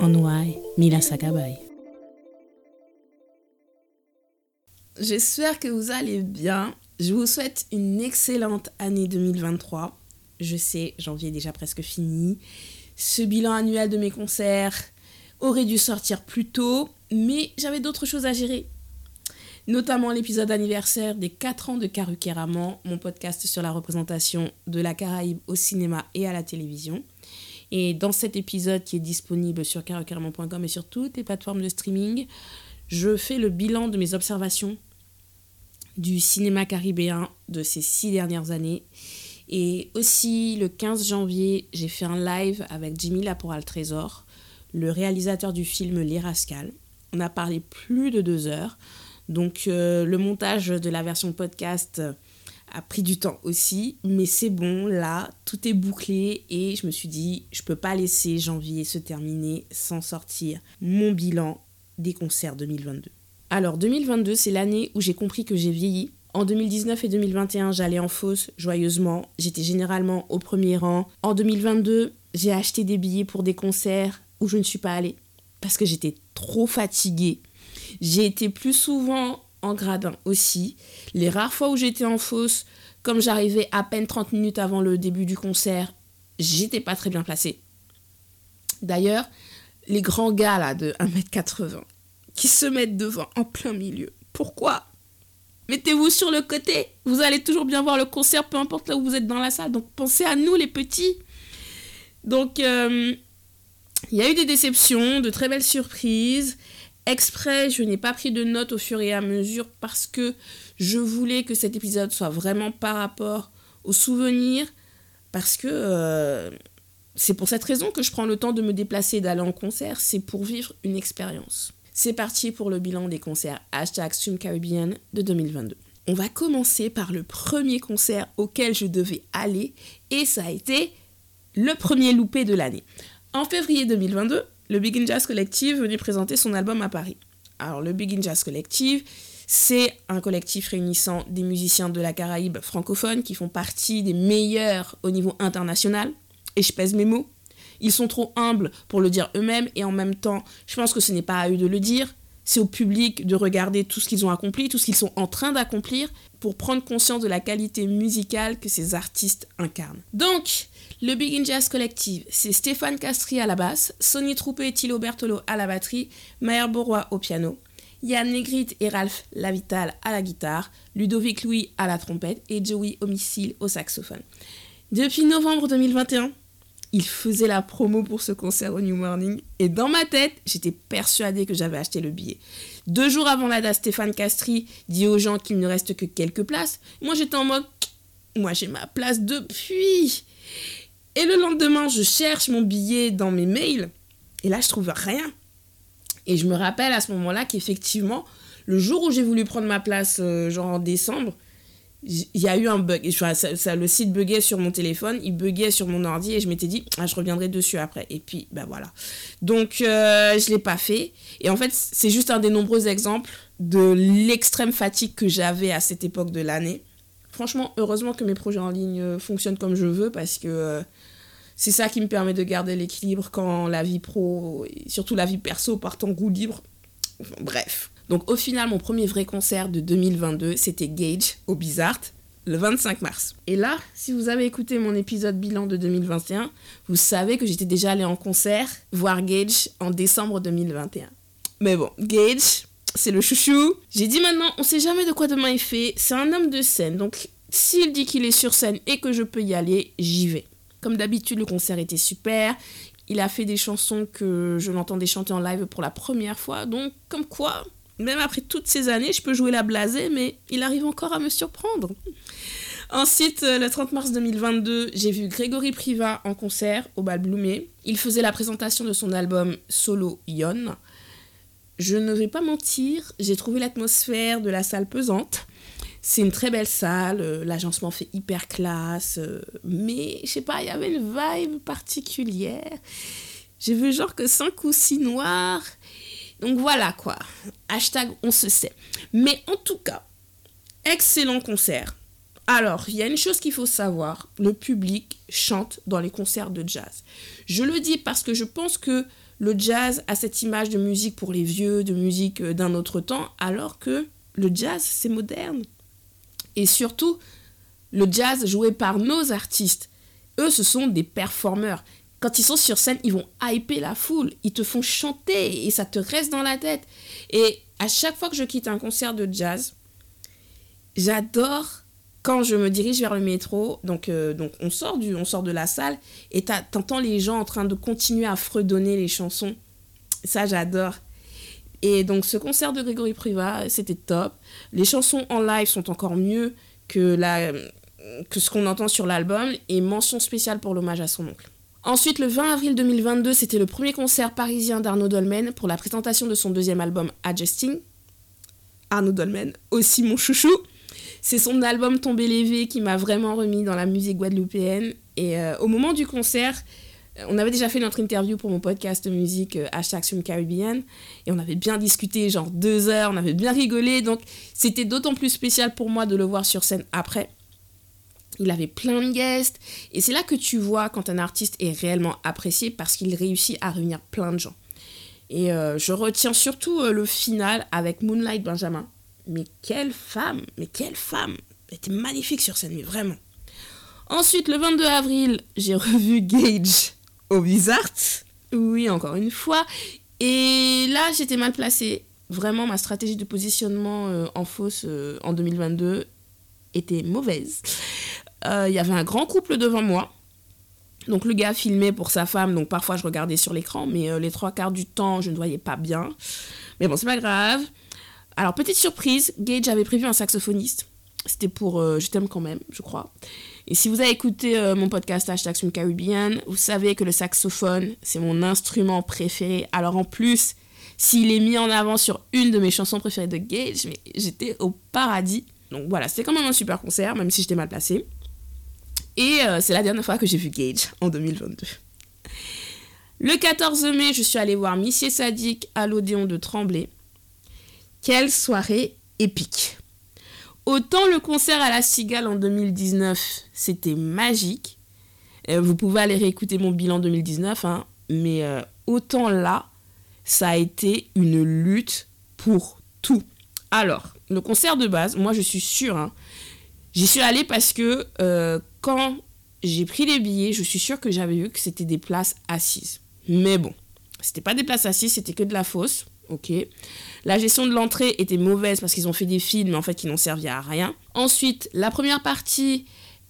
Onwai Mila Sakabay. J'espère que vous allez bien. Je vous souhaite une excellente année 2023. Je sais, janvier est déjà presque fini. Ce bilan annuel de mes concerts aurait dû sortir plus tôt, mais j'avais d'autres choses à gérer. Notamment l'épisode anniversaire des 4 ans de Karukeraman, mon podcast sur la représentation de la Caraïbe au cinéma et à la télévision. Et dans cet épisode qui est disponible sur carocaramon.com et sur toutes les plateformes de streaming, je fais le bilan de mes observations du cinéma caribéen de ces six dernières années. Et aussi, le 15 janvier, j'ai fait un live avec Jimmy Laporal Trésor, le réalisateur du film Les Rascals. On a parlé plus de deux heures. Donc, euh, le montage de la version podcast a pris du temps aussi, mais c'est bon, là, tout est bouclé et je me suis dit, je peux pas laisser janvier se terminer sans sortir mon bilan des concerts 2022. Alors 2022, c'est l'année où j'ai compris que j'ai vieilli. En 2019 et 2021, j'allais en fosse joyeusement, j'étais généralement au premier rang. En 2022, j'ai acheté des billets pour des concerts où je ne suis pas allée parce que j'étais trop fatiguée. J'ai été plus souvent en gradin aussi. Les rares fois où j'étais en fosse, comme j'arrivais à peine 30 minutes avant le début du concert, j'étais pas très bien placée. D'ailleurs, les grands gars là de 1m80 qui se mettent devant en plein milieu. Pourquoi? Mettez-vous sur le côté. Vous allez toujours bien voir le concert, peu importe là où vous êtes dans la salle. Donc pensez à nous les petits. Donc euh, il y a eu des déceptions, de très belles surprises. Exprès, je n'ai pas pris de notes au fur et à mesure parce que je voulais que cet épisode soit vraiment par rapport aux souvenirs, parce que euh, c'est pour cette raison que je prends le temps de me déplacer d'aller en concert, c'est pour vivre une expérience. C'est parti pour le bilan des concerts hashtag Stream Caribbean de 2022. On va commencer par le premier concert auquel je devais aller et ça a été le premier loupé de l'année. En février 2022, le Big Jazz Collective venait présenter son album à Paris. Alors le Big Jazz Collective, c'est un collectif réunissant des musiciens de la Caraïbe francophone qui font partie des meilleurs au niveau international. Et je pèse mes mots. Ils sont trop humbles pour le dire eux-mêmes et en même temps, je pense que ce n'est pas à eux de le dire. C'est au public de regarder tout ce qu'ils ont accompli, tout ce qu'ils sont en train d'accomplir pour prendre conscience de la qualité musicale que ces artistes incarnent. Donc, le Big in Jazz Collective, c'est Stéphane Castri à la basse, Sonny Troupé et Thilo Bertolo à la batterie, Maher Borois au piano, Yann Negrit et Ralph Lavital à la guitare, Ludovic Louis à la trompette et Joey Homicile au saxophone. Depuis novembre 2021, il faisait la promo pour ce concert au New Morning et dans ma tête, j'étais persuadée que j'avais acheté le billet. Deux jours avant la date, Stéphane Castri dit aux gens qu'il ne reste que quelques places. Moi, j'étais en mode, moi j'ai ma place depuis. Et le lendemain, je cherche mon billet dans mes mails. Et là, je trouve rien. Et je me rappelle à ce moment-là qu'effectivement, le jour où j'ai voulu prendre ma place, euh, genre en décembre, il y a eu un bug. ça, le site buguait sur mon téléphone, il buguait sur mon ordi et je m'étais dit, ah, je reviendrai dessus après. Et puis, ben voilà. Donc, euh, je ne l'ai pas fait. Et en fait, c'est juste un des nombreux exemples de l'extrême fatigue que j'avais à cette époque de l'année. Franchement, heureusement que mes projets en ligne euh, fonctionnent comme je veux parce que c'est ça qui me permet de garder l'équilibre quand la vie pro et surtout la vie perso partent en goût libre. bref. Donc au final, mon premier vrai concert de 2022, c'était Gage au Bizarre le 25 mars. Et là, si vous avez écouté mon épisode bilan de 2021, vous savez que j'étais déjà allée en concert voir Gage en décembre 2021. Mais bon, Gage, c'est le chouchou. J'ai dit maintenant, on sait jamais de quoi demain est fait. C'est un homme de scène, donc s'il dit qu'il est sur scène et que je peux y aller, j'y vais. Comme d'habitude, le concert était super. Il a fait des chansons que je l'entendais chanter en live pour la première fois. Donc, comme quoi, même après toutes ces années, je peux jouer la blasée, mais il arrive encore à me surprendre. Ensuite, euh, le 30 mars 2022, j'ai vu Grégory Priva en concert au Bal Bloomé. Il faisait la présentation de son album solo Yon. Je ne vais pas mentir, j'ai trouvé l'atmosphère de la salle pesante. C'est une très belle salle, euh, l'agencement fait hyper classe, euh, mais je sais pas, il y avait une vibe particulière. J'ai vu genre que 5 ou 6 noirs. Donc voilà quoi. Hashtag on se sait. Mais en tout cas, excellent concert. Alors, il y a une chose qu'il faut savoir, le public chante dans les concerts de jazz. Je le dis parce que je pense que le jazz a cette image de musique pour les vieux, de musique euh, d'un autre temps, alors que le jazz, c'est moderne. Et surtout, le jazz joué par nos artistes, eux, ce sont des performeurs. Quand ils sont sur scène, ils vont hyper la foule, ils te font chanter et ça te reste dans la tête. Et à chaque fois que je quitte un concert de jazz, j'adore quand je me dirige vers le métro, donc, euh, donc on, sort du, on sort de la salle et t'entends les gens en train de continuer à fredonner les chansons. Ça, j'adore. Et donc ce concert de Grégory Priva, c'était top. Les chansons en live sont encore mieux que, la, que ce qu'on entend sur l'album et mention spéciale pour l'hommage à son oncle. Ensuite, le 20 avril 2022, c'était le premier concert parisien d'Arnaud Dolmen pour la présentation de son deuxième album Adjusting. Arnaud Dolmen, aussi mon chouchou. C'est son album Tomber lévé qui m'a vraiment remis dans la musique guadeloupéenne. Et euh, au moment du concert, on avait déjà fait notre interview pour mon podcast musique euh, hashtag Caribbean et on avait bien discuté, genre deux heures, on avait bien rigolé, donc c'était d'autant plus spécial pour moi de le voir sur scène après. Il avait plein de guests et c'est là que tu vois quand un artiste est réellement apprécié parce qu'il réussit à réunir plein de gens. Et euh, je retiens surtout euh, le final avec Moonlight Benjamin. Mais quelle femme, mais quelle femme Elle était magnifique sur scène, mais vraiment. Ensuite, le 22 avril, j'ai revu Gage au Bizarre. Oui, encore une fois. Et là, j'étais mal placée. Vraiment, ma stratégie de positionnement euh, en fausse euh, en 2022 était mauvaise. Euh, il y avait un grand couple devant moi. Donc le gars filmait pour sa femme, donc parfois je regardais sur l'écran, mais les trois quarts du temps, je ne voyais pas bien. Mais bon, c'est pas grave. Alors, petite surprise, Gage avait prévu un saxophoniste. C'était pour Je t'aime quand même, je crois. Et si vous avez écouté euh, mon podcast Hashtag Caribbean, vous savez que le saxophone, c'est mon instrument préféré. Alors en plus, s'il est mis en avant sur une de mes chansons préférées de Gage, j'étais au paradis. Donc voilà, c'était quand même un super concert, même si j'étais mal placée. Et euh, c'est la dernière fois que j'ai vu Gage, en 2022. Le 14 mai, je suis allée voir Missier Sadik à l'Odéon de Tremblay. Quelle soirée épique Autant le concert à la Cigale en 2019, c'était magique. Euh, vous pouvez aller réécouter mon bilan 2019, hein, mais euh, autant là, ça a été une lutte pour tout. Alors, le concert de base, moi je suis sûre, hein, j'y suis allée parce que euh, quand j'ai pris les billets, je suis sûre que j'avais vu que c'était des places assises. Mais bon, c'était pas des places assises, c'était que de la fausse La gestion de l'entrée était mauvaise parce qu'ils ont fait des films, en fait, qui n'ont servi à rien. Ensuite, la première partie,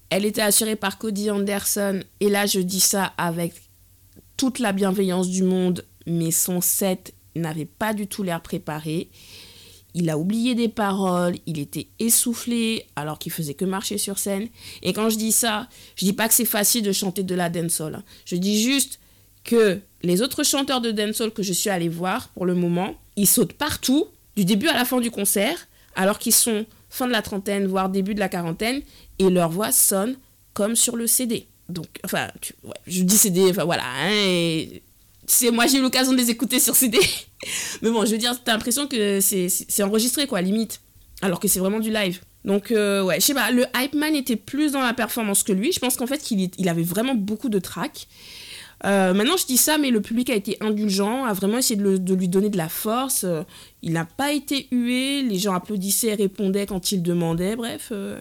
elle était assurée par Cody Anderson. Et là, je dis ça avec toute la bienveillance du monde, mais son set n'avait pas du tout l'air préparé. Il a oublié des paroles, il était essoufflé alors qu'il faisait que marcher sur scène. Et quand je dis ça, je dis pas que c'est facile de chanter de la dancehall. Je dis juste que les autres chanteurs de dancehall que je suis allée voir pour le moment, ils sautent partout, du début à la fin du concert, alors qu'ils sont fin de la trentaine, voire début de la quarantaine, et leur voix sonne comme sur le CD. Donc, enfin, je dis CD, enfin voilà, hein, c'est moi j'ai eu l'occasion de les écouter sur CD. Mais bon, je veux dire, t'as l'impression que c'est enregistré, quoi, limite. Alors que c'est vraiment du live. Donc, euh, ouais, je sais pas, le Hype Man était plus dans la performance que lui. Je pense qu'en fait, il avait vraiment beaucoup de tracks. Euh, maintenant, je dis ça, mais le public a été indulgent, a vraiment essayé de, lui donner de la force. Euh, il n'a pas été hué, les gens applaudissaient et répondaient quand il demandait. Bref, euh,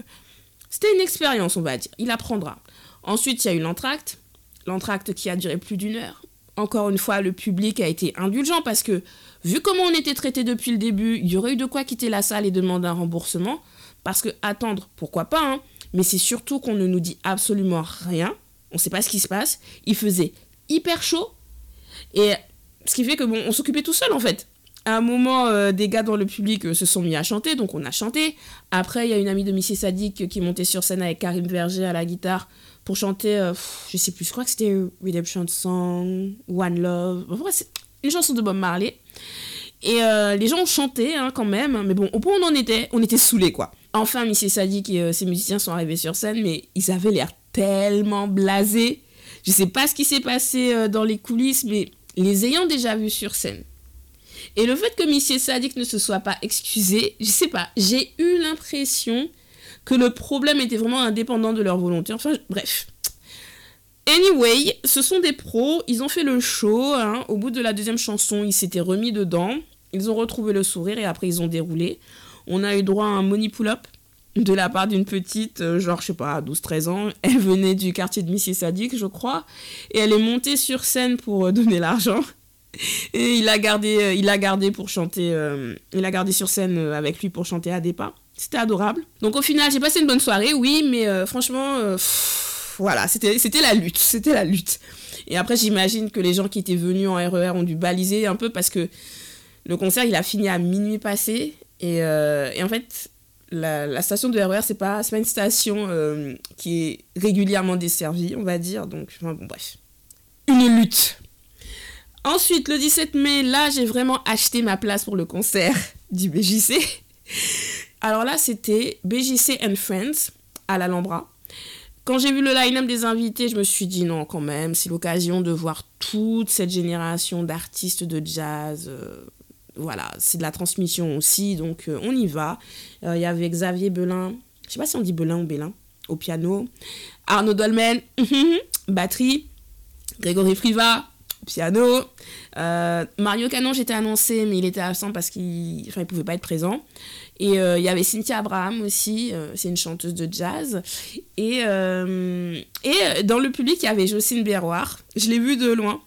c'était une expérience, on va dire. Il apprendra. Ensuite, il y a eu l'entracte. L'entracte qui a duré plus d'une heure. Encore une fois, le public a été indulgent parce que, vu comment on était traité depuis le début, il y aurait eu de quoi quitter la salle et demander un remboursement. Parce que attendre, pourquoi pas, hein, mais c'est surtout qu'on ne nous dit absolument rien. On ne sait pas ce qui se passe. Il faisait hyper chaud. Et ce qui fait que bon, on s'occupait tout seul en fait. À un moment, euh, des gars dans le public euh, se sont mis à chanter, donc on a chanté. Après, il y a une amie de Missy Sadik qui montait sur scène avec Karim Verger à la guitare pour chanter, euh, je sais plus, je crois que c'était Redemption Song, One Love. Enfin, c'est une chanson de Bob Marley. Et les gens ont chanté hein, quand même, mais bon, au point où on en était, on était saoulés quoi. Enfin, Missy Sadik et ses musiciens sont arrivés sur scène, mais ils avaient l'air tellement blasés. Je sais pas ce qui s'est passé dans les coulisses, mais les ayant déjà vus sur scène, et le fait que Monsieur Sadik ne se soit pas excusé, je sais pas, j'ai eu l'impression que le problème était vraiment indépendant de leur volonté. Enfin, bref. Anyway, ce sont des pros, ils ont fait le show. Hein. Au bout de la deuxième chanson, ils s'étaient remis dedans. Ils ont retrouvé le sourire et après ils ont déroulé. On a eu droit à un money pull-up de la part d'une petite, euh, genre, je sais pas, 12-13 ans. Elle venait du quartier de Sadik, je crois. Et elle est montée sur scène pour euh, donner l'argent. Et il a gardé, euh, il a gardé pour chanter, il a gardé sur scène avec lui pour chanter à des pas. C'était adorable. Donc au final, j'ai passé une bonne soirée, oui, mais franchement, voilà, c'était, la lutte, c'était la lutte. Et après, j'imagine que les gens qui étaient venus en RER e ont dû baliser un peu parce que le concert, il a fini à minuit passé. Et en fait, la, station de RER, c'est pas, pas une station qui est régulièrement desservie, on va dire. Donc, enfin, bon, bref. Une lutte. Ensuite, le 17 mai, là, j'ai vraiment acheté ma place pour le concert du BJC. Alors là, c'était BJC and Friends à l'Alhambra. Quand j'ai vu le line-up des invités, je me suis dit non, quand même, c'est l'occasion de voir toute cette génération d'artistes de jazz. Euh, voilà, c'est de la transmission aussi, donc euh, on y va. Euh, il y avait Xavier Belin, je sais pas si on dit Belin ou Belin, au piano. Arnaud Dolmen, batterie. Grégory Friva, piano. Euh, Mario Canon, j'étais annoncé, mais il était absent parce qu'il enfin, il pouvait pas être présent. Et euh, il y avait Cynthia Abraham aussi, euh, c'est une chanteuse de jazz. Et, et dans le public, il y avait Jocelyne Berroir. Je l'ai vue de loin.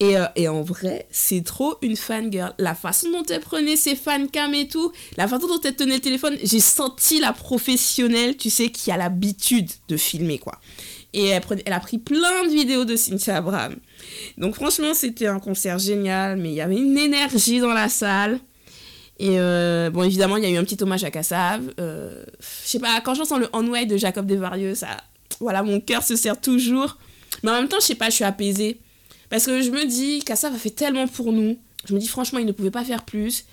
Et, et en vrai, c'est trop une fangirl. La façon dont elle prenait ses fancams et tout, la façon dont elle tenait le téléphone, j'ai senti la professionnelle, tu sais, qui a l'habitude de filmer, quoi. Et elle, elle, a pris plein de vidéos de Cynthia Abraham. Donc franchement, c'était un concert génial, mais il y avait une énergie dans la salle. Et euh, bon, évidemment, il y a eu un petit hommage à Kassav. Euh, je sais pas, quand j'entends le On Way de Jacob Desvarieux, ça, voilà, mon cœur se serre toujours. Mais en même temps, je sais pas, je suis apaisée. Parce que je me dis, Kassav a fait tellement pour nous. Je me dis, franchement, il ne pouvait pas faire plus.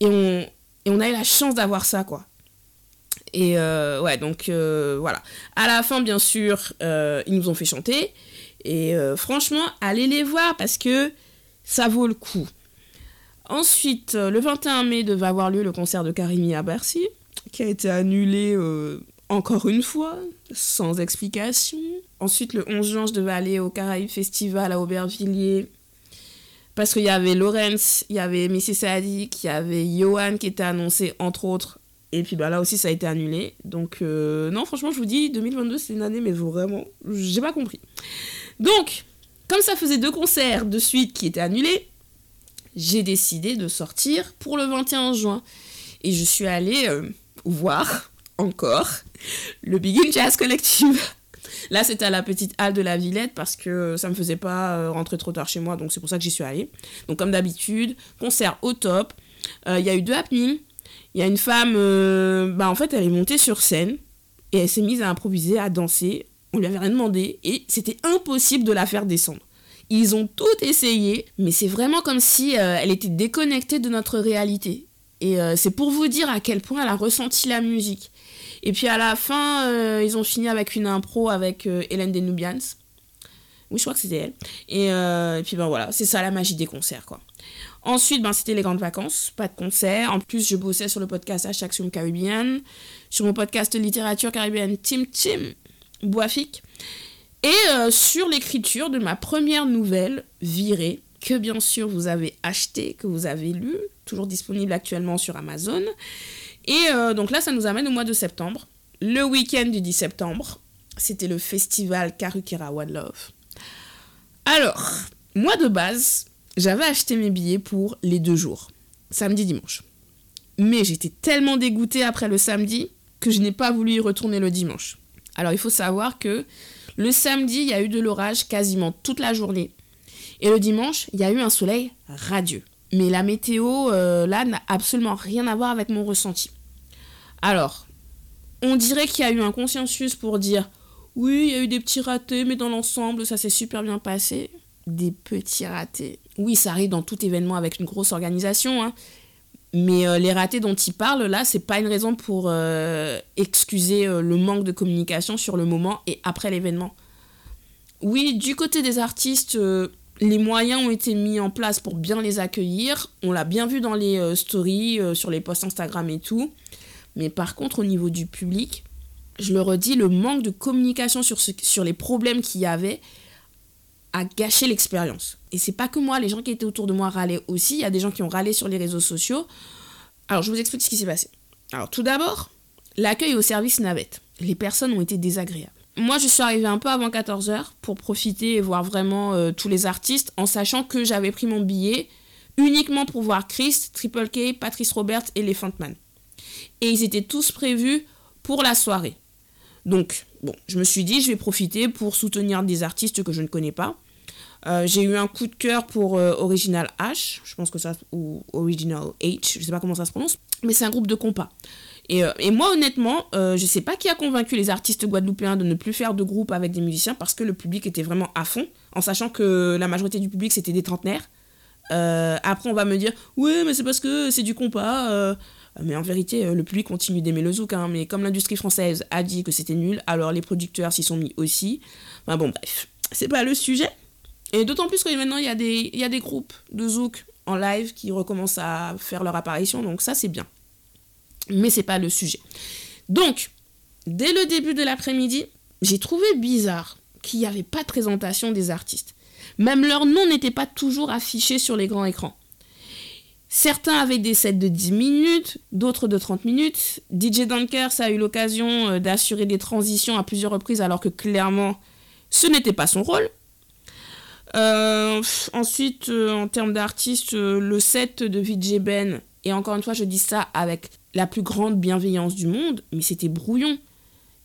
Et on, et on a eu la chance d'avoir ça, quoi. Et euh, ouais, donc euh, voilà. À la fin, bien sûr, euh, ils nous ont fait chanter. Et franchement, allez les voir parce que ça vaut le coup. Ensuite, le 21 mai devait avoir lieu le concert de Karimi à Bercy, qui a été annulé encore une fois, sans explication. Ensuite, le 11 juin, je devais aller au Caraïbes Festival à Aubervilliers. Parce qu'il y avait Lorenz, il y avait Missy Sadik, il y avait Johan qui était annoncé, entre autres, et puis bah, là aussi, ça a été annulé. Donc, euh, non, franchement, je vous dis, 2022, c'est une année, mais vraiment, j'ai pas compris. Donc, comme ça faisait deux concerts de suite qui étaient annulés, j'ai décidé de sortir pour le 21 juin. Et je suis allée euh, voir encore le Begin Jazz Collective. Là, c'était à la petite halle de la Villette parce que ça me faisait pas euh, rentrer trop tard chez moi, donc c'est pour ça que j'y suis allée. Donc, comme d'habitude, concert au top. Il y a eu deux happenings. Il y a une femme, euh, bah en fait, elle est montée sur scène et elle s'est mise à improviser, à danser. On lui avait rien demandé et c'était impossible de la faire descendre. Ils ont tout essayé, mais c'est vraiment comme si euh, elle était déconnectée de notre réalité. Et euh, c'est pour vous dire à quel point elle a ressenti la musique. Et puis à la fin, ils ont fini avec une impro avec Hélène Denubians. Oui, je crois que c'était elle. Et, et puis ben voilà, c'est ça la magie des concerts, quoi. Ensuite, ben, c'était les grandes vacances, pas de concert. En plus, je bossais sur le podcast Action Caribbean, sur mon podcast littérature caribéenne Tim Tim Boafik, et euh, sur l'écriture de ma première nouvelle, Virée, que bien sûr vous avez acheté, que vous avez lu, toujours disponible actuellement sur Amazon. Et euh, donc là, ça nous amène au mois de septembre. Le week-end du 10 septembre, c'était le festival Karukera One Love. Alors, moi de base, j'avais acheté mes billets pour les deux jours, samedi-dimanche. Mais j'étais tellement dégoûtée après le samedi que je n'ai pas voulu y retourner le dimanche. Alors il faut savoir que le samedi, il y a eu de l'orage quasiment toute la journée. Et le dimanche, il y a eu un soleil radieux. Mais la météo, euh, là, n'a absolument rien à voir avec mon ressenti. Alors, on dirait qu'il y a eu un consensus pour dire oui, il y a eu des petits ratés, mais dans l'ensemble, ça s'est super bien passé. Des petits ratés. Oui, ça arrive dans tout événement avec une grosse organisation, hein. Mais euh, les ratés dont il parle, là, c'est pas une raison pour euh, excuser euh, le manque de communication sur le moment et après l'événement. Oui, du côté des artistes, les moyens ont été mis en place pour bien les accueillir. On l'a bien vu dans les stories, sur les posts Instagram et tout. Mais par contre, au niveau du public, je le redis, le manque de communication sur, sur les problèmes qu'il y avait a gâché l'expérience. Et c'est pas que moi, les gens qui étaient autour de moi râlaient aussi. Il y a des gens qui ont râlé sur les réseaux sociaux. Alors, je vous explique ce qui s'est passé. Alors, tout d'abord, l'accueil au service navette. Les personnes ont été désagréables. Moi, je suis arrivée un peu avant 14h pour profiter et voir vraiment euh, tous les artistes en sachant que j'avais pris mon billet uniquement pour voir Chris, Triple K, Patrice Roberts et les Man. Et ils étaient tous prévus pour la soirée. Donc, bon, je me suis dit, je vais profiter pour soutenir des artistes que je ne connais pas. Euh, j'ai eu un coup de cœur pour euh, Original H, je pense que ça, ou Original H, je sais pas comment ça se prononce, mais c'est un groupe de compas. Et, euh, moi, honnêtement, je sais pas qui a convaincu les artistes guadeloupéens de ne plus faire de groupe avec des musiciens parce que le public était vraiment à fond, en sachant que la majorité du public c'était des trentenaires. après, on va me dire, ouais, mais c'est parce que c'est du compas. Mais en vérité, le public continue d'aimer le zouk. Hein. mais comme l'industrie française a dit que c'était nul, alors les producteurs s'y sont mis aussi. Enfin bon, bref, c'est pas le sujet. Et d'autant plus que maintenant, il y, a des, des groupes de zouk en live qui recommencent à faire leur apparition, donc ça, c'est bien. Mais c'est pas le sujet. Donc, dès le début de l'après-midi, j'ai trouvé bizarre qu'il n'y avait pas de présentation des artistes. Même leur nom n'était pas toujours affiché sur les grands écrans. Certains avaient des sets de 10 minutes, d'autres de 30 minutes. DJ Dunkers a eu l'occasion euh, d'assurer des transitions à plusieurs reprises alors que clairement ce n'était pas son rôle. Euh, ensuite, euh, en termes d'artistes, le set de VJ Ben, et encore une fois je dis ça avec la plus grande bienveillance du monde, mais c'était brouillon.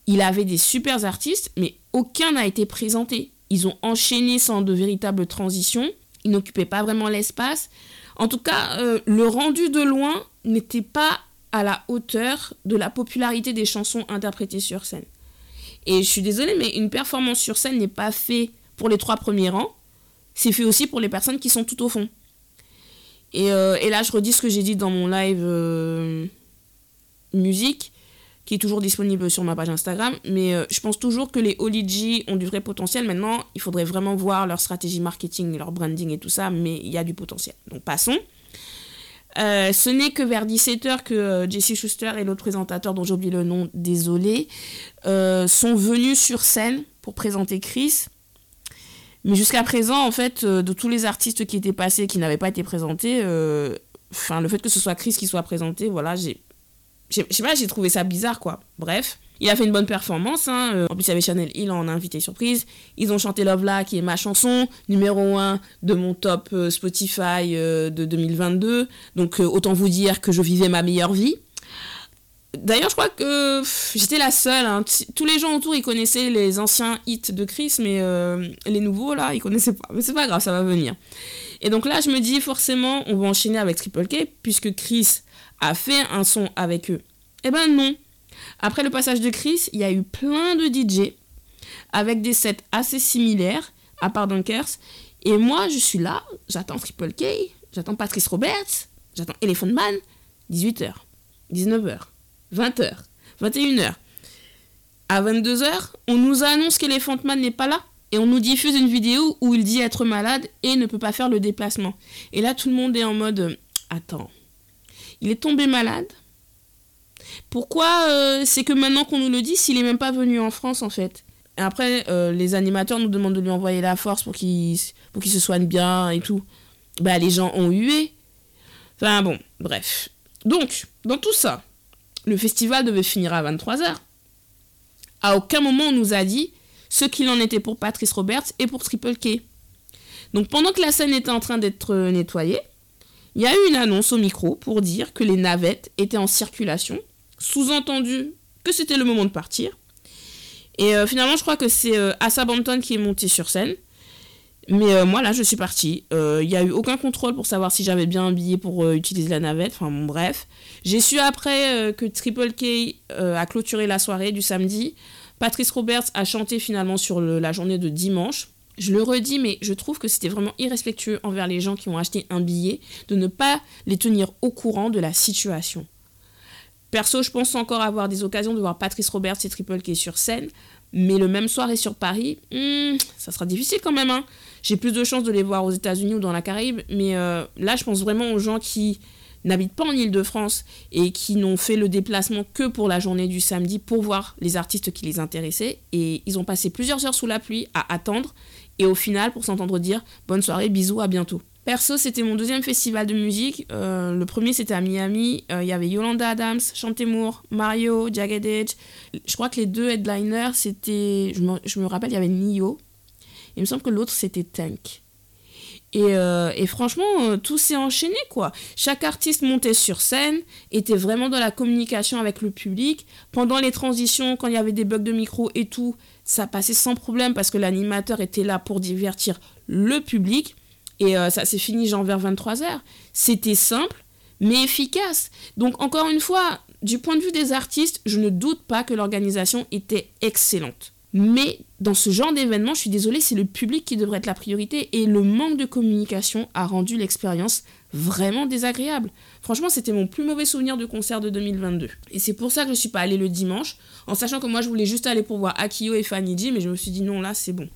Il avait des super artistes, mais aucun n'a été présenté. Ils ont enchaîné sans de véritables transitions. Ils n'occupaient pas vraiment l'espace. En tout cas, euh, le rendu de loin n'était pas à la hauteur de la popularité des chansons interprétées sur scène. Et je suis désolée, mais une performance sur scène n'est pas faite pour les trois premiers rangs, c'est fait aussi pour les personnes qui sont tout au fond. Et, euh, là, je redis ce que j'ai dit dans mon live euh, musique, qui est toujours disponible sur ma page Instagram. Mais euh, je pense toujours que les Oligi ont du vrai potentiel. Maintenant, il faudrait vraiment voir leur stratégie marketing, leur branding et tout ça, mais il y a du potentiel. Donc passons. Ce n'est que vers 17h que Jesse Schuster et l'autre présentateur, dont j'ai oublié le nom, désolé, sont venus sur scène pour présenter Chris. Mais jusqu'à présent, en fait, de tous les artistes qui étaient passés, qui n'avaient pas été présentés, enfin, le fait que ce soit Chris qui soit présenté, voilà, j'ai pas, j'ai trouvé ça bizarre, quoi. Bref. Il a fait une bonne performance. Hein. Euh, en plus, il y avait Chanel Hill en invité surprise. Ils ont chanté Love La, qui est ma chanson, numéro 1 de mon top euh, Spotify euh, de 2022. Donc, autant vous dire que je vivais ma meilleure vie. D'ailleurs, je crois que j'étais la seule. Hein. Tous les gens autour, ils connaissaient les anciens hits de Chris, mais les nouveaux, là, ils connaissaient pas. Mais c'est pas grave, ça va venir. Et donc là, je me dis, forcément, on va enchaîner avec Triple K, puisque Chris a fait un son avec eux. Eh ben non. Après le passage de Chris, il y a eu plein de DJ avec des sets assez similaires, à part Dunkers. Et moi, je suis là, j'attends Triple K, j'attends Patrice Roberts, j'attends Elephant Man, 18h, 19h, 20h, 21h. À 22h, on nous annonce qu'Elephant Man n'est pas là et on nous diffuse une vidéo où il dit être malade et ne peut pas faire le déplacement. Et là, tout le monde est en mode Attends, il est tombé malade? Pourquoi euh, c'est que maintenant qu'on nous le dit, s'il est même pas venu en France en fait? Et Après, euh, les animateurs nous demandent de lui envoyer la force pour qu'il pour qu'il se soigne bien et tout. Bah, les gens ont hué. Enfin bon, bref. Donc, dans tout ça, le festival devait finir à 23h. À aucun moment on nous a dit ce qu'il en était pour Patrice Roberts et pour Triple K. Donc pendant que la scène était en train d'être nettoyée, il y a eu une annonce au micro pour dire que les navettes étaient en circulation, sous-entendu que c'était le moment de partir. Et euh, finalement, je crois que c'est euh, Assa Banton qui est monté sur scène. Mais euh, moi, là, je suis partie. Il euh, n'y a eu aucun contrôle pour savoir si j'avais bien un billet pour euh, utiliser la navette. Enfin, bref. J'ai su après que Triple K a clôturé la soirée du samedi. Patrice Roberts a chanté finalement sur la journée de dimanche. Je le redis, mais je trouve que c'était vraiment irrespectueux envers les gens qui ont acheté un billet de ne pas les tenir au courant de la situation. Perso, je pense encore avoir des occasions de voir Patrice Roberts et Triple K sur scène, mais le même soir et sur Paris, hmm, ça sera difficile quand même. Hein. J'ai plus de chances de les voir aux États-Unis ou dans la Caraïbe, mais euh, là, je pense vraiment aux gens qui n'habitent pas en Ile-de-France et qui n'ont fait le déplacement que pour la journée du samedi pour voir les artistes qui les intéressaient. Et ils ont passé plusieurs heures sous la pluie à attendre et au final pour s'entendre dire bonne soirée, bisous, à bientôt. Perso, c'était mon deuxième festival de musique. Euh, le premier, c'était à Miami. Euh, il y avait Yolanda Adams, Chantemour, Mario, Jagged Edge. Je crois que les deux headliners, c'était. Je me, je me rappelle, il y avait Nio. Il me semble que l'autre, c'était Tank. Et, euh, et, franchement, tout s'est enchaîné, quoi. Chaque artiste montait sur scène, était vraiment dans la communication avec le public. Pendant les transitions, quand il y avait des bugs de micro et tout, ça passait sans problème parce que l'animateur était là pour divertir le public. Et euh, ça s'est fini genre vers 23h. C'était simple, mais efficace. Donc encore une fois, du point de vue des artistes, je ne doute pas que l'organisation était excellente. Mais dans ce genre d'événement, je suis désolée, c'est le public qui devrait être la priorité et le manque de communication a rendu l'expérience vraiment désagréable. Franchement, c'était mon plus mauvais souvenir de concert de 2022. Et c'est pour ça que je ne suis pas allée le dimanche, en sachant que moi je voulais juste aller pour voir Akio et Fanny G, mais je me suis dit non, là c'est bon.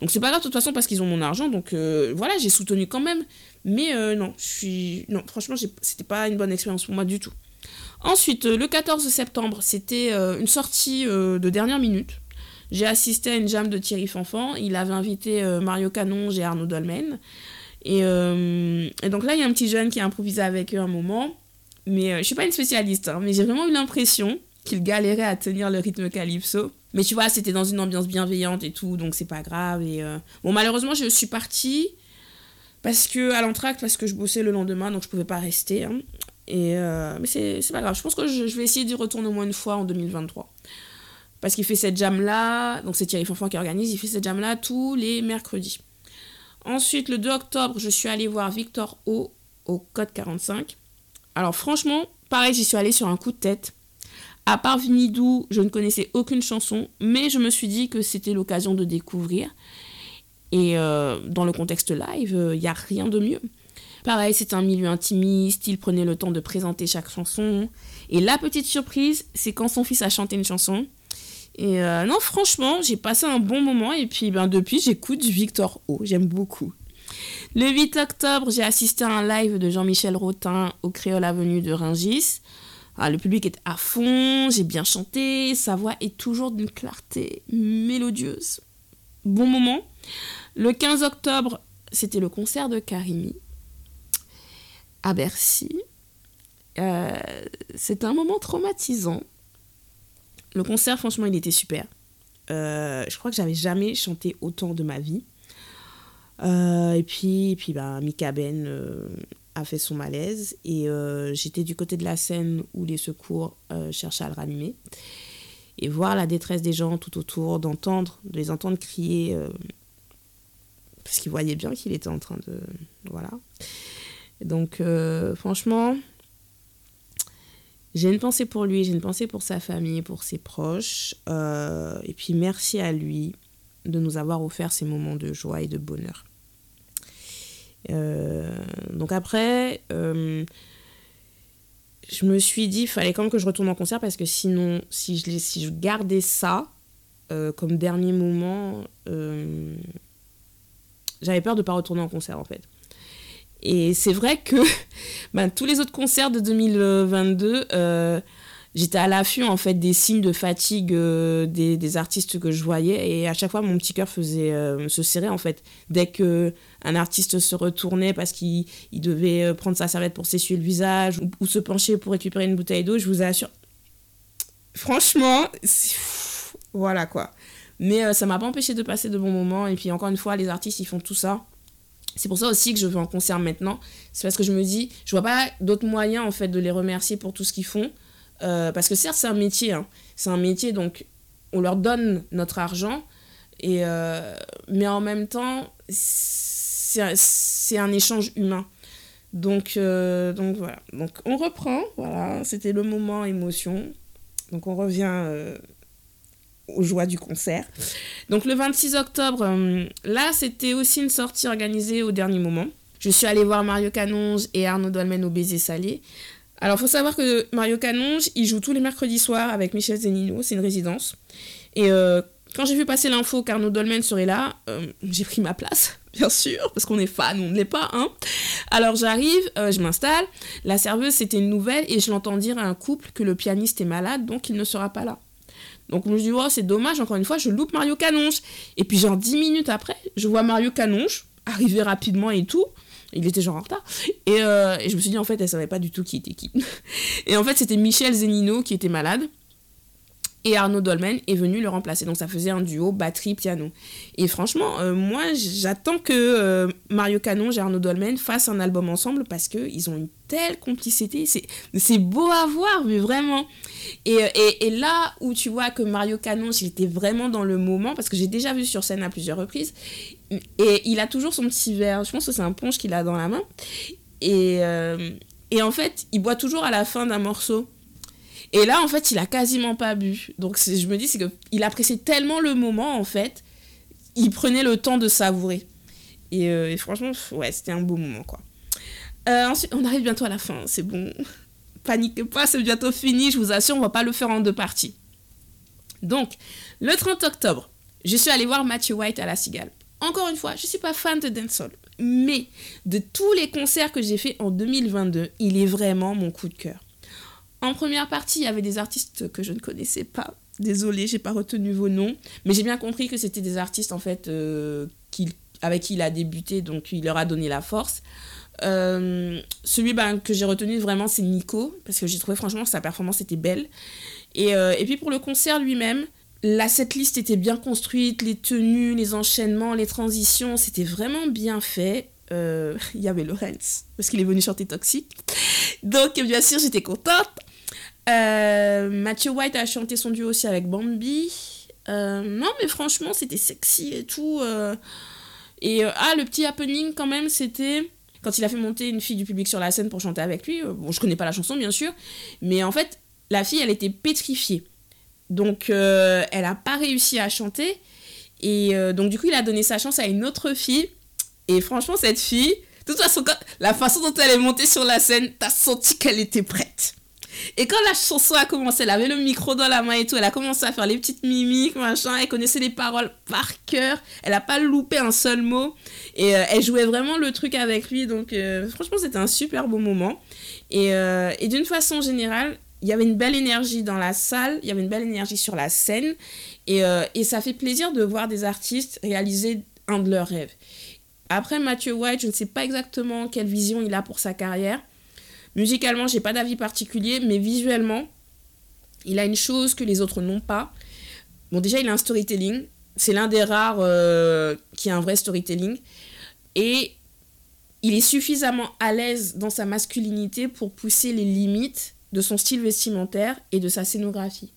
Donc c'est pas grave de toute façon parce qu'ils ont mon argent, donc euh, voilà, j'ai soutenu quand même. Mais euh, non, je suis. Non, franchement, c'était pas une bonne expérience pour moi du tout. Ensuite, euh, le 14 septembre, c'était une sortie de dernière minute. J'ai assisté à une jam de Thierry Fanfan. Il avait invité Mario Canon et Arnaud Dolmen. Et, donc là, il y a un petit jeune qui a improvisé avec eux un moment. Mais je suis pas une spécialiste, hein, mais j'ai vraiment eu l'impression qu'il galérait à tenir le rythme calypso. Mais tu vois, c'était dans une ambiance bienveillante et tout, donc c'est pas grave. Et euh, Bon, malheureusement, je suis partie parce que, à l'entracte, parce que je bossais le lendemain, donc je pouvais pas rester. Hein. Et, euh, Mais c'est pas grave. Je pense que je, vais essayer d'y retourner au moins une fois en 2023. Parce qu'il fait cette jam-là, donc c'est Thierry Fanfan qui organise, il fait cette jam-là tous les mercredis. Ensuite, le 2 octobre, je suis allée voir Victor O au Code 45. Alors franchement, pareil, j'y suis allée sur un coup de tête. À part Vinidou, je ne connaissais aucune chanson, mais je me suis dit que c'était l'occasion de découvrir. Et euh, dans le contexte live, il euh, n'y a rien de mieux. Pareil, c'est un milieu intimiste, il prenait le temps de présenter chaque chanson. Et la petite surprise, c'est quand son fils a chanté une chanson. Et euh, non, franchement, j'ai passé un bon moment et puis ben, depuis, j'écoute Victor O. J'aime beaucoup. Le 8 octobre, j'ai assisté à un live de Jean-Michel Rotin au Créole Avenue de Ringis. Ah, le public est à fond, j'ai bien chanté, sa voix est toujours d'une clarté mélodieuse. Bon moment. Le 15 octobre, c'était le concert de Karimi à Bercy. Euh, c'était un moment traumatisant. Le concert, franchement, il était super. Euh, je crois que j'avais jamais chanté autant de ma vie. Euh, et puis, et puis bah, Mika Ben, a fait son malaise et euh, j'étais du côté de la scène où les secours euh, cherchaient à le ranimer. Et voir la détresse des gens tout autour, d'entendre, de les entendre crier, euh, parce qu'ils voyaient bien qu'il était en train de... Voilà. donc franchement, j'ai une pensée pour lui, j'ai une pensée pour sa famille, pour ses proches. et puis merci à lui de nous avoir offert ces moments de joie et de bonheur. Euh, donc après, euh, je me suis dit, fallait quand même que je retourne en concert parce que sinon, si je, si je gardais ça euh, comme dernier moment, j'avais peur de ne pas retourner en concert en fait. Et c'est vrai que ben, tous les autres concerts de 2022, j'étais à l'affût en fait des signes de fatigue euh, des, artistes que je voyais. Et à chaque fois mon petit cœur faisait euh, se serrer en fait. Dès que un artiste se retournait parce qu'il devait euh, prendre sa serviette pour s'essuyer le visage ou, se pencher pour récupérer une bouteille d'eau je vous assure franchement voilà quoi. Mais ça m'a pas empêché de passer de bons moments. Et puis encore une fois les artistes ils font tout ça. C'est pour ça aussi que je veux en concert maintenant. C'est parce que je me dis je vois pas d'autres moyens en fait de les remercier pour tout ce qu'ils font euh, parce que certes, c'est un métier. Hein. C'est un métier, donc on leur donne notre argent. Et, euh, mais en même temps, c'est un, échange humain. Donc, euh, donc voilà. Donc on reprend. Voilà, c'était le moment émotion. Donc on revient aux joies du concert. Donc le 26 octobre, là c'était aussi une sortie organisée au dernier moment. Je suis allée voir Mario Canonge et Arnaud Dolmen au Baiser Salé. Alors, faut savoir que Mario Canonge, il joue tous les mercredis soirs avec Michel Zenino, c'est une résidence. Et euh, quand j'ai vu passer l'info qu'Arnaud Dolmen serait là, euh, j'ai pris ma place, bien sûr, parce qu'on est fan, on ne l'est pas, hein. Alors j'arrive, euh, je m'installe, la serveuse, c'était une nouvelle, et je l'entends dire à un couple que le pianiste est malade, donc il ne sera pas là. Donc je me dis, oh, c'est dommage, encore une fois, je loupe Mario Canonge. Et puis genre dix minutes après, je vois Mario Canonge arriver rapidement et tout. Il était genre en retard. Euh, et, je me suis dit, en fait, elle savait pas du tout qui était qui. et en fait, c'était Michel Zenino qui était malade. Et Arnaud Dolmen est venu le remplacer. Donc ça faisait un duo batterie-piano. Et franchement, euh, moi, j'attends que euh, Mario Canon et Arnaud Dolmen fassent un album ensemble parce qu'ils ont une telle complicité. C'est beau à voir, mais vraiment. Et, et, et, là où tu vois que Mario Canon, il était vraiment dans le moment, parce que j'ai déjà vu sur scène à plusieurs reprises, et il a toujours son petit verre. Je pense que c'est un punch qu'il a dans la main. Et, euh, et en fait, il boit toujours à la fin d'un morceau. Et là, en fait, il a quasiment pas bu. Donc, je me dis, c'est qu'il appréciait tellement le moment, en fait, il prenait le temps de savourer. Et, euh, franchement, ouais, c'était un beau moment, quoi. Euh, ensuite, on arrive bientôt à la fin, c'est bon. Paniquez pas, c'est bientôt fini, je vous assure, on va pas le faire en deux parties. Donc, le 30 octobre, je suis allée voir Matthew White à la Cigale. Encore une fois, je ne suis pas fan de dancehall, mais de tous les concerts que j'ai fait en 2022, il est vraiment mon coup de cœur. En première partie, il y avait des artistes que je ne connaissais pas. Désolée, j'ai pas retenu vos noms, mais j'ai bien compris que c'était des artistes en fait euh, avec qui il a débuté, donc il leur a donné la force. Euh, celui ben, que j'ai retenu vraiment, c'est Nico, parce que j'ai trouvé franchement que sa performance était belle. Euh, et puis pour le concert lui-même, la setlist était bien construite, les tenues, les enchaînements, les transitions, c'était vraiment bien fait. Euh, il y avait Lorenz, parce qu'il est venu chanter Toxic. Donc, bien sûr, j'étais contente. Euh, Matthew White a chanté son duo aussi avec Bambi. Euh, non, mais franchement, c'était sexy et tout. Et ah, le petit happening quand même, c'était quand il a fait monter une fille du public sur la scène pour chanter avec lui. Bon, je connais pas la chanson, bien sûr, mais en fait, la fille, elle était pétrifiée. Donc, euh, elle n'a pas réussi à chanter. Et euh, donc, du coup, il a donné sa chance à une autre fille. Et franchement, cette fille, de toute façon, la façon dont elle est montée sur la scène, t'as senti qu'elle était prête. Et quand la chanson a commencé, elle avait le micro dans la main et tout, elle a commencé à faire les petites mimiques, machin, elle connaissait les paroles par cœur, elle n'a pas loupé un seul mot, et euh, elle jouait vraiment le truc avec lui, donc franchement c'était un super beau moment. Et, et d'une façon générale, il y avait une belle énergie dans la salle, il y avait une belle énergie sur la scène, et, euh, et, ça fait plaisir de voir des artistes réaliser un de leurs rêves. Après Matthew White, je ne sais pas exactement quelle vision il a pour sa carrière. Musicalement, j'ai pas d'avis particulier, mais visuellement, il a une chose que les autres n'ont pas. Bon, déjà, il a un storytelling. C'est l'un des rares euh, qui a un vrai storytelling. Et il est suffisamment à l'aise dans sa masculinité pour pousser les limites de son style vestimentaire et de sa scénographie.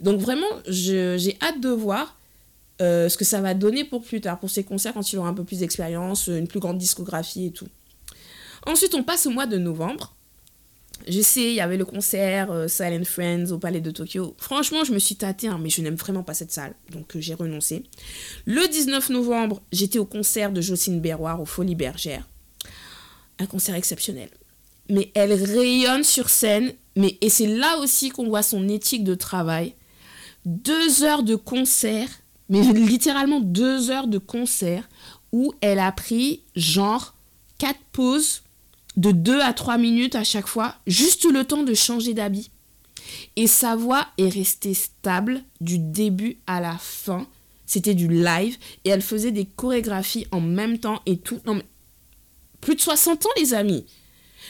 Donc vraiment, j'ai hâte de voir euh, ce que ça va donner pour plus tard, pour ses concerts quand il aura un peu plus d'expérience, une plus grande discographie et tout. Ensuite, on passe au mois de novembre. Je sais, il y avait le concert euh, Silent Friends au Palais de Tokyo. Franchement, je me suis tâtée, hein, mais je n'aime vraiment pas cette salle, donc euh, j'ai renoncé. Le 19 novembre, j'étais au concert de Jocelyne Berroir au Folies Bergère. Un concert exceptionnel mais elle rayonne sur scène. Mais, et c'est là aussi qu'on voit son éthique de travail. Deux heures de concert, mais littéralement deux heures de concert, où elle a pris genre quatre pauses de deux à trois minutes à chaque fois, juste le temps de changer d'habit. Et sa voix est restée stable du début à la fin. C'était du live et elle faisait des chorégraphies en même temps et tout. Non plus de 60 ans les amis.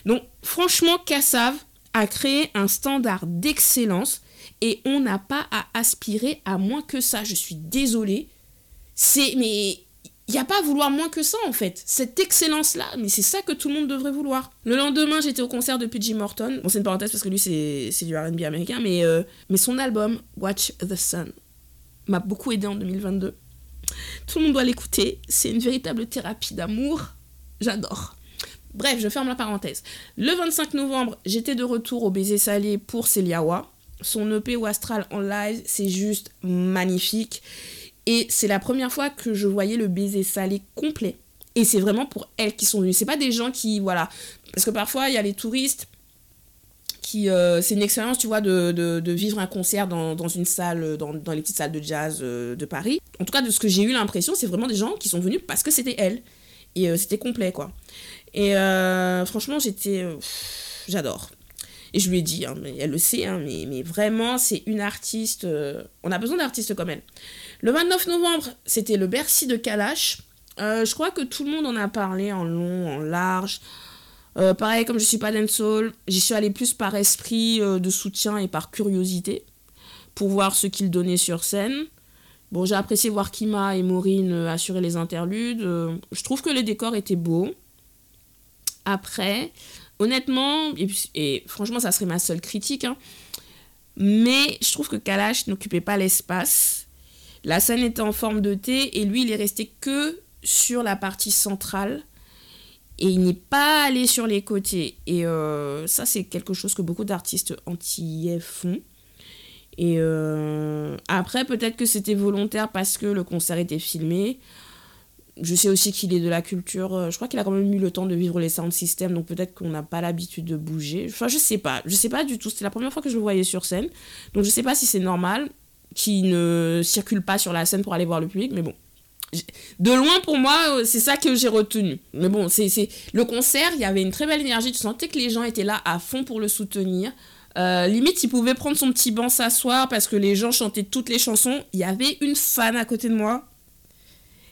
Donc franchement, Kassav a créé un standard d'excellence et on n'a pas à aspirer à moins que ça. Je suis désolée. C'est mais il n'y a pas à vouloir moins que ça en fait. Cette excellence-là, mais c'est ça que tout le monde devrait vouloir. Le lendemain, j'étais au concert de PG Morton. Bon, c'est une parenthèse parce que lui, c'est du RB américain, mais, euh, mais son album, Watch the Sun, m'a beaucoup aidé en 2022. Tout le monde doit l'écouter. C'est une véritable thérapie d'amour. J'adore. Bref, je ferme la parenthèse. Le 25 novembre, j'étais de retour au baiser salé pour Celiawa. Son EP ou Astral en live, c'est juste magnifique. Et c'est la première fois que je voyais le baiser salé complet. Et c'est vraiment pour elles qui sont venues. C'est pas des gens qui, voilà. Parce que parfois, il y a les touristes qui. Euh, c'est une expérience, tu vois, de, vivre un concert dans, une salle, dans, dans, les petites salles de jazz euh, de Paris. En tout cas, de ce que j'ai eu l'impression, c'est vraiment des gens qui sont venus parce que c'était elles. Et euh, c'était complet, quoi. Et franchement, j'étais. J'adore. Et je lui ai dit, hein, elle le sait, hein, mais, mais, vraiment, c'est une artiste. on a besoin d'artistes comme elle. Le 29 novembre, c'était le Bercy de Kalash. Euh, je crois que tout le monde en a parlé en long, en large. Euh, pareil, comme je suis pas dancehall, j'y suis allée plus par esprit euh, de soutien et par curiosité pour voir ce qu'il donnait sur scène. Bon, j'ai apprécié voir Kima et Maureen assurer les interludes. je trouve que les décors étaient beaux. Après, honnêtement, et, franchement, ça serait ma seule critique, hein, mais je trouve que Kalash n'occupait pas l'espace. La scène était en forme de T et lui, il est resté que sur la partie centrale et il n'est pas allé sur les côtés. Et euh, ça, c'est quelque chose que beaucoup d'artistes antillais font. Et euh, après, peut-être que c'était volontaire parce que le concert était filmé. Je sais aussi qu'il est de la culture. Euh, je crois qu'il a quand même eu le temps de vivre les sound systems, donc peut-être qu'on n'a pas l'habitude de bouger. Enfin, je sais pas. Je sais pas du tout. C'était la première fois que je le voyais sur scène. Donc je sais pas si c'est normal qu'il ne circule pas sur la scène pour aller voir le public, mais bon de loin pour moi euh, c'est ça que j'ai retenu mais bon c'est le concert il y avait une très belle énergie tu sentais que les gens étaient là à fond pour le soutenir euh, limite il pouvait prendre son petit banc s'asseoir parce que les gens chantaient toutes les chansons il y avait une fan à côté de moi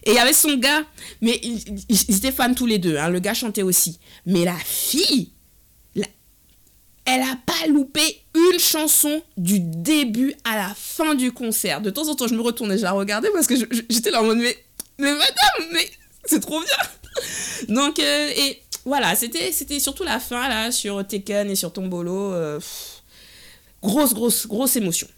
et il y avait son gars mais ils, étaient fans tous les deux hein. le gars chantait aussi mais la fille elle a pas loupé une chanson du début à la fin du concert. De temps en temps, je me retournais, je la regardais parce que j'étais là en mode, mais mais madame, mais c'est trop bien. Donc, euh, et voilà, c'était, surtout la fin là sur Tekken et sur Tombolo. Euh, grosse, grosse, grosse émotion.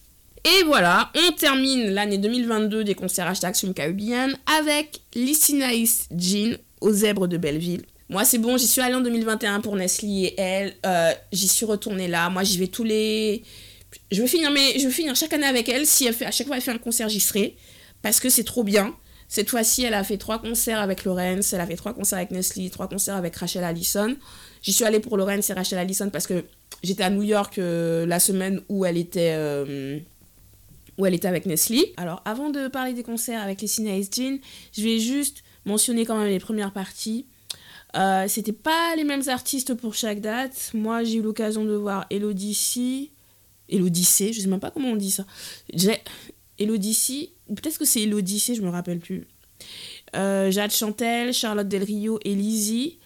Et voilà, on termine l'année 2022 des concerts hashtag Caribbean avec Lissinaïs Jean aux zèbres de Belleville. Moi, c'est bon, j'y suis allée en 2021 pour Nestlé et elle. Euh, j'y suis retournée là. Moi, j'y vais tous les. Je veux finir, mais je veux finir chaque année avec elle. Si elle fait, à chaque fois elle fait un concert, j'y serai. Parce que c'est trop bien. Cette fois-ci, elle a fait trois concerts avec Lorenz, elle a fait trois concerts avec Nestlé, trois concerts avec Rachel Allison. J'y suis allée pour Lorenz et Rachel Allison parce que j'étais à New York euh, la semaine où elle était euh, où elle était avec Nestlé. Alors, avant de parler des concerts avec les Ciné Jean, je vais juste mentionner quand même les premières parties. Euh, c'était pas les mêmes artistes pour chaque date. Moi, j'ai eu l'occasion de voir Elodie, Elodie, je sais même pas comment on dit ça. Elodie, peut-être que c'est Elodie, je me rappelle plus. Euh, Jade Chantel, Charlotte Del Rio et Lizzie.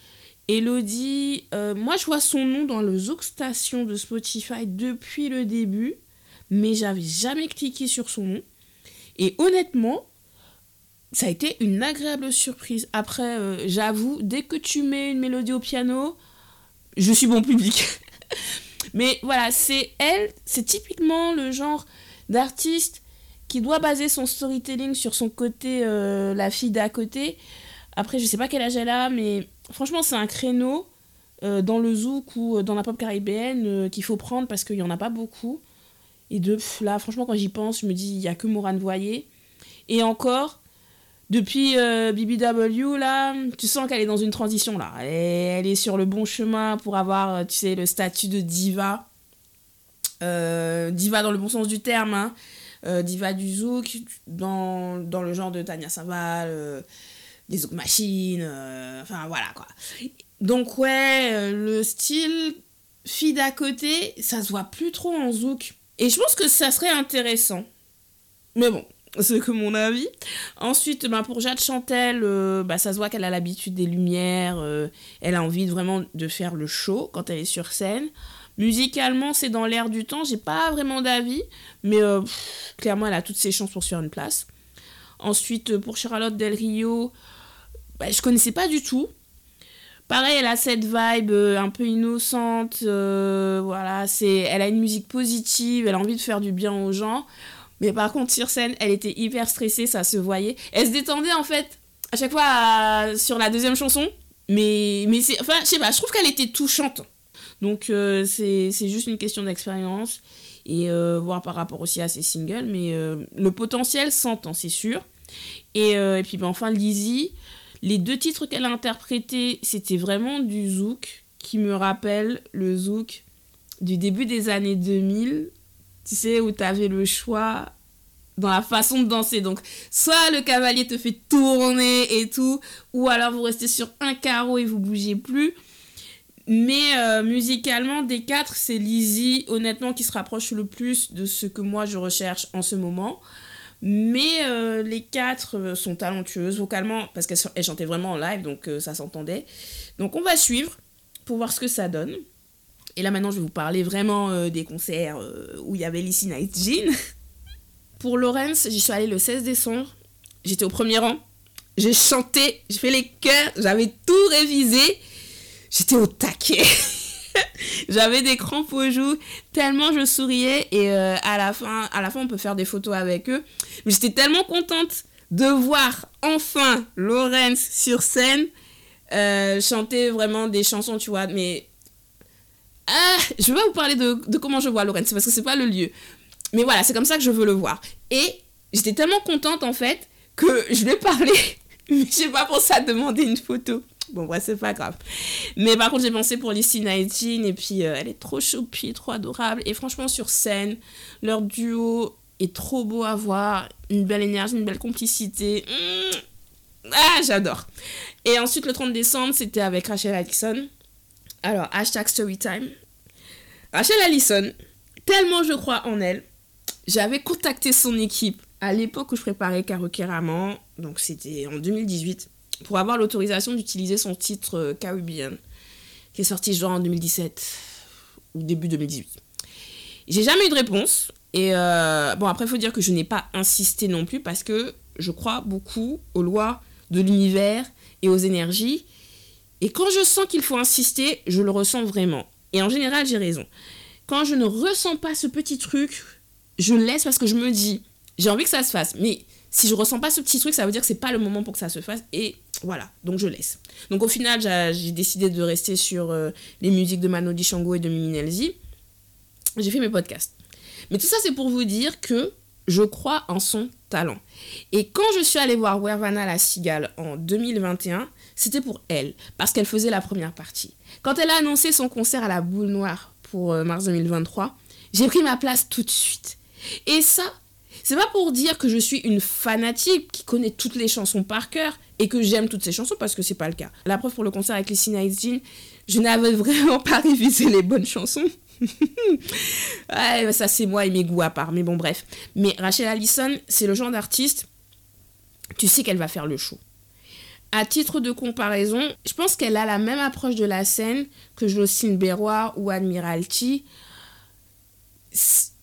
Elodie, euh, moi je vois son nom dans le Zouk Station de Spotify depuis le début, mais j'avais jamais cliqué sur son nom. Et honnêtement, ça a été une agréable surprise. Après, euh, j'avoue, dès que tu mets une mélodie au piano, je suis bon public. mais voilà, c'est elle, c'est typiquement le genre d'artiste qui doit baser son storytelling sur son côté, euh, la fille d'à côté. Après, je sais pas quel âge elle a, mais franchement, c'est un créneau euh, dans le zouk ou dans la pop caribéenne qu'il faut prendre parce qu'il y en a pas beaucoup. Et de là, franchement, quand j'y pense, je me dis, il y a que Morane Voyer. Et encore, depuis BBW, là, tu sens qu'elle est dans une transition, là. Elle est, sur le bon chemin pour avoir, tu sais, le statut de diva. diva dans le bon sens du terme, hein. Euh, diva du zouk, dans, dans, le genre de Tania Saval, euh, des zouk machines, euh, enfin voilà quoi. Donc ouais, le style fille d'à côté, ça se voit plus trop en zouk. Et je pense que ça serait intéressant. Mais bon, c'est que mon avis. Ensuite, bah, pour Jade Chantel, bah, ça se voit qu'elle a l'habitude des lumières, elle a envie vraiment de faire le show quand elle est sur scène. Musicalement, c'est dans l'air du temps, j'ai pas vraiment d'avis, mais euh, clairement, elle a toutes ses chances pour se une place. Ensuite, euh, pour Charlotte Del Rio, bah, je connaissais pas du tout. Pareil, elle a cette vibe euh, un peu innocente, voilà, c'est, elle a une musique positive, elle a envie de faire du bien aux gens. Mais par contre, sur scène, elle était hyper stressée, ça se voyait. Elle se détendait en fait à chaque fois sur la deuxième chanson. Mais, mais c'est. Enfin, je sais pas, je trouve qu'elle était touchante. Donc, euh, c'est juste une question d'expérience. Et euh, voir par rapport aussi à ses singles. Mais euh, le potentiel s'entend, c'est sûr. Et, et puis, ben, enfin, Lizzie, les deux titres qu'elle a interprétés, c'était vraiment du zouk qui me rappelle le zouk du début des années 2000. Tu sais, où tu avais le choix dans la façon de danser. Donc, soit le cavalier te fait tourner et tout, ou alors vous restez sur un carreau et vous bougez plus. Mais euh, musicalement, des quatre, c'est Lizzie, honnêtement, qui se rapproche le plus de ce que moi je recherche en ce moment. Mais euh, les quatre euh, sont talentueuses vocalement, parce qu'elles chantaient vraiment en live, donc ça s'entendait. Donc on va suivre pour voir ce que ça donne. Et là maintenant, je vais vous parler vraiment des concerts où il y avait Lizzie Night Jean. Pour Lawrence, j'y suis allée le 16 décembre. J'étais au premier rang. J'ai chanté, j'ai fait les chœurs, j'avais tout révisé. J'étais au taquet. j'avais des crampes aux joues, tellement je souriais. Et euh, à, la fin, à la fin, on peut faire des photos avec eux. Mais j'étais tellement contente de voir enfin Lawrence sur scène euh, chanter vraiment des chansons, tu vois. Mais ah, je vais vous parler de, de comment je vois Lawrence, parce que c'est pas le lieu. Mais voilà, c'est comme ça que je veux le voir. Et j'étais tellement contente en fait que je lui ai parlé, mais j'ai pas pensé à demander une photo. Bon, bref, c'est pas grave. Mais par contre, j'ai pensé pour Lissy 19 et puis euh, elle est trop choupie, trop adorable. Et franchement, sur scène, leur duo est trop beau à voir. Une belle énergie, une belle complicité. Mmh. Ah, j'adore. Et ensuite, le 30 décembre, c'était avec Rachel Allison. Alors, hashtag storytime. Rachel Allison, tellement je crois en elle, j'avais contacté son équipe à l'époque où je préparais Raman, donc c'était en 2018, pour avoir l'autorisation d'utiliser son titre euh, Caribbean, qui est sorti genre en 2017 ou début 2018. J'ai jamais eu de réponse. Et euh, bon, après, il faut dire que je n'ai pas insisté non plus parce que je crois beaucoup aux lois de l'univers et aux énergies. Et quand je sens qu'il faut insister, je le ressens vraiment. Et en général, j'ai raison. Quand je ne ressens pas ce petit truc, je laisse parce que je me dis, j'ai envie que ça se fasse. Mais si je ressens pas ce petit truc, ça veut dire que c'est pas le moment pour que ça se fasse. Et voilà, donc je laisse. Donc au final, j'ai décidé de rester sur euh, les musiques de Mano Shango et de Mimi Nelzi. J'ai fait mes podcasts. Mais tout ça, c'est pour vous dire que je crois en son talent. Et quand je suis allée voir Wervana la Cigale en 2021, c'était pour elle, parce qu'elle faisait la première partie. Quand elle a annoncé son concert à la Boule Noire pour euh, mars 2023, j'ai pris ma place tout de suite. Et ça, c'est pas pour dire que je suis une fanatique qui connaît toutes les chansons par cœur et que j'aime toutes ces chansons parce que c'est pas le cas. La preuve pour le concert avec Lissy Night Jean, je n'avais vraiment pas révisé les bonnes chansons. ouais, ça c'est moi et mes goûts à part, mais bon bref. Mais Rachel Allison, c'est le genre d'artiste, tu sais qu'elle va faire le show. À titre de comparaison, je pense qu'elle a la même approche de la scène que Jocelyne Berroir ou Admiralty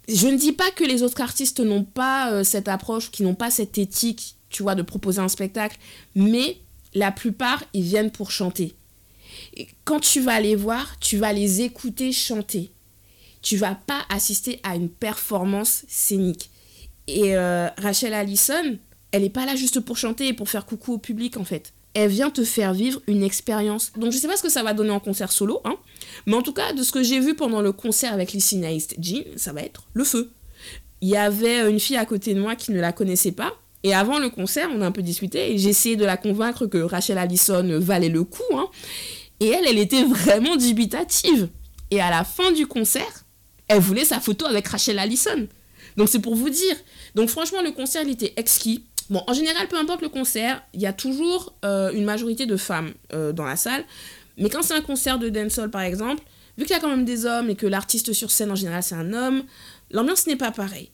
je ne dis pas que les autres artistes n'ont pas euh, cette approche, qui n'ont pas cette éthique, tu vois, de proposer un spectacle, mais la plupart, ils viennent pour chanter. Quand tu vas les voir, tu vas les écouter chanter. Tu vas pas assister à une performance scénique. Et euh, Rachel Allison, elle n'est pas là juste pour chanter et pour faire coucou au public, en fait elle vient te faire vivre une expérience. Donc je sais pas ce que ça va donner en concert solo, hein, mais en tout cas, de ce que j'ai vu pendant le concert avec Lissy Nice Jean, ça va être le feu. Il y avait une fille à côté de moi qui ne la connaissait pas, et avant le concert, on a un peu discuté, et j'ai essayé de la convaincre que Rachel Allison valait le coup, hein, et elle, elle était vraiment dubitative. Et à la fin du concert, elle voulait sa photo avec Rachel Allison. Donc c'est pour vous dire. Donc franchement, le concert, il était exquis. Bon, en général, peu importe le concert, il y a toujours euh, une majorité de femmes euh, dans la salle. Mais quand c'est un concert de dancehall, par exemple, vu qu'il y a quand même des hommes et que l'artiste sur scène, en général, c'est un homme, l'ambiance n'est pas pareille.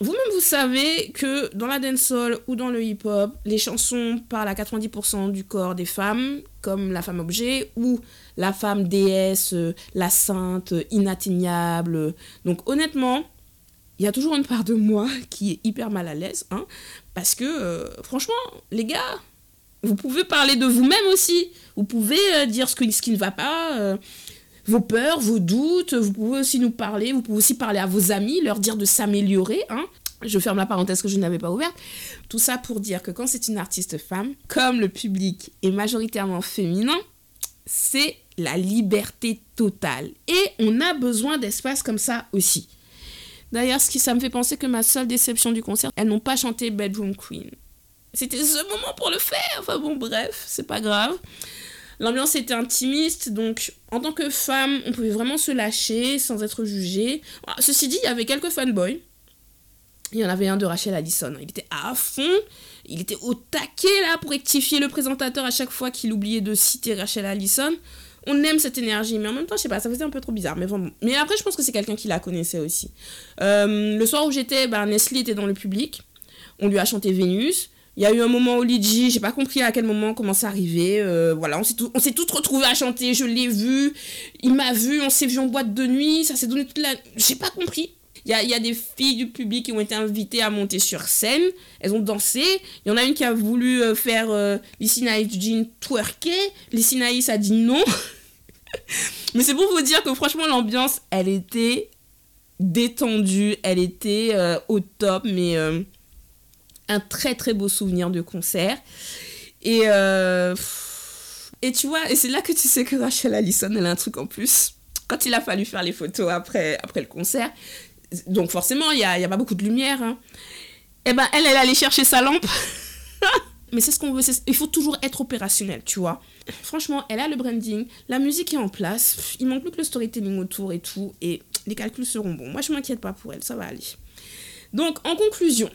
Vous-même, vous savez que dans la dancehall ou dans le hip-hop, les chansons parlent à 90% du corps des femmes, comme la femme objet ou la femme déesse, euh, la sainte, inatteignable. Donc honnêtement, il y a toujours une part de moi qui est hyper mal à l'aise, hein, parce que euh, franchement, les gars, vous pouvez parler de vous-même aussi. Vous pouvez euh, dire ce, qui ne va pas, euh, vos peurs, vos doutes. Vous pouvez aussi nous parler. Vous pouvez aussi parler à vos amis, leur dire de s'améliorer. Hein. Je ferme la parenthèse que je n'avais pas ouverte. Tout ça pour dire que quand c'est une artiste femme, comme le public est majoritairement féminin, c'est la liberté totale. Et on a besoin d'espace comme ça aussi. D'ailleurs, ce qui ça me fait penser que ma seule déception du concert, elles n'ont pas chanté Bedroom Queen. C'était ce moment pour le faire. Enfin bon, bref, c'est pas grave. L'ambiance était intimiste, donc en tant que femme, on pouvait vraiment se lâcher sans être jugée. Ceci dit, il y avait quelques fanboys. Il y en avait un de Rachel Allison. Il était à fond. Il était au taquet là pour rectifier le présentateur à chaque fois qu'il oubliait de citer Rachel Allison. On aime cette énergie, mais en même temps, je sais pas, ça faisait un peu trop bizarre. Mais, bon. mais après, je pense que c'est quelqu'un qui la connaissait aussi. Euh, le soir où j'étais, bah, Nestlé était dans le public. On lui a chanté Vénus. Il y a eu un moment au Lidji, j'ai pas compris à quel moment comment ça arrivait. Euh, voilà, on s'est, on toutes retrouvés à chanter, je l'ai vu, il m'a vu, on s'est vu en boîte de nuit, ça s'est donné toute la. J'ai pas compris. Il y a, y a, des filles du public qui ont été invitées à monter sur scène, elles ont dansé. Il y en a une qui a voulu euh, faire euh, Lissinaïs Jean twerker, Lissinaïs a dit non. Mais c'est pour vous dire que franchement, l'ambiance, elle était détendue, elle était euh, au top, mais un très très beau souvenir de concert. Et, euh, et tu vois, c'est là que tu sais que Rachel Allison, elle a un truc en plus. Quand il a fallu faire les photos après, après le concert, donc forcément, il n'y a, y a, pas beaucoup de lumière. Hein. Et eh ben, elle, elle allait chercher sa lampe. Mais c'est ce qu'on veut. Il faut toujours être opérationnel, tu vois. Franchement, elle a le branding, la musique est en place. Il manque plus que le storytelling autour et tout. Et les calculs seront bons. Moi, je m'inquiète pas pour elle, ça va aller. Donc, en conclusion,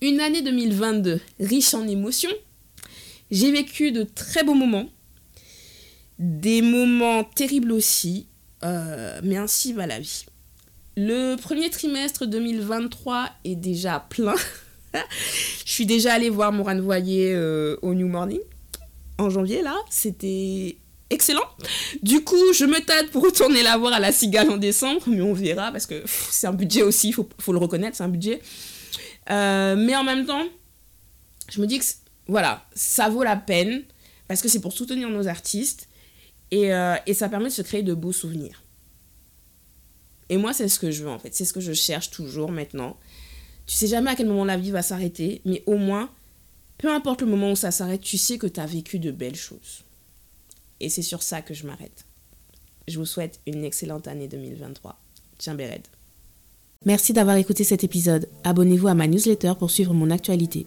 une année 2022 riche en émotions. J'ai vécu de très beaux moments, des moments terribles aussi, euh, mais ainsi va la vie. Le premier trimestre 2023 est déjà plein. Je suis déjà allée voir Morane Voyer euh, au New Morning en janvier, là. C'était excellent. Du coup, je me tâte pour retourner la voir à la Cigale en décembre, mais on verra parce que c'est un budget aussi, il faut, le reconnaître, c'est un budget. Euh, mais en même temps, je me dis que voilà, ça vaut la peine parce que c'est pour soutenir nos artistes et, euh, et, ça permet de se créer de beaux souvenirs. Et moi, c'est ce que je veux en fait, c'est ce que je cherche toujours maintenant. Tu sais jamais à quel moment la vie va s'arrêter, mais au moins, peu importe le moment où ça s'arrête, tu sais que tu as vécu de belles choses. Et c'est sur ça que je m'arrête. Je vous souhaite une excellente année 2023. Tiens, Béred. Merci d'avoir écouté cet épisode. Abonnez-vous à ma newsletter pour suivre mon actualité.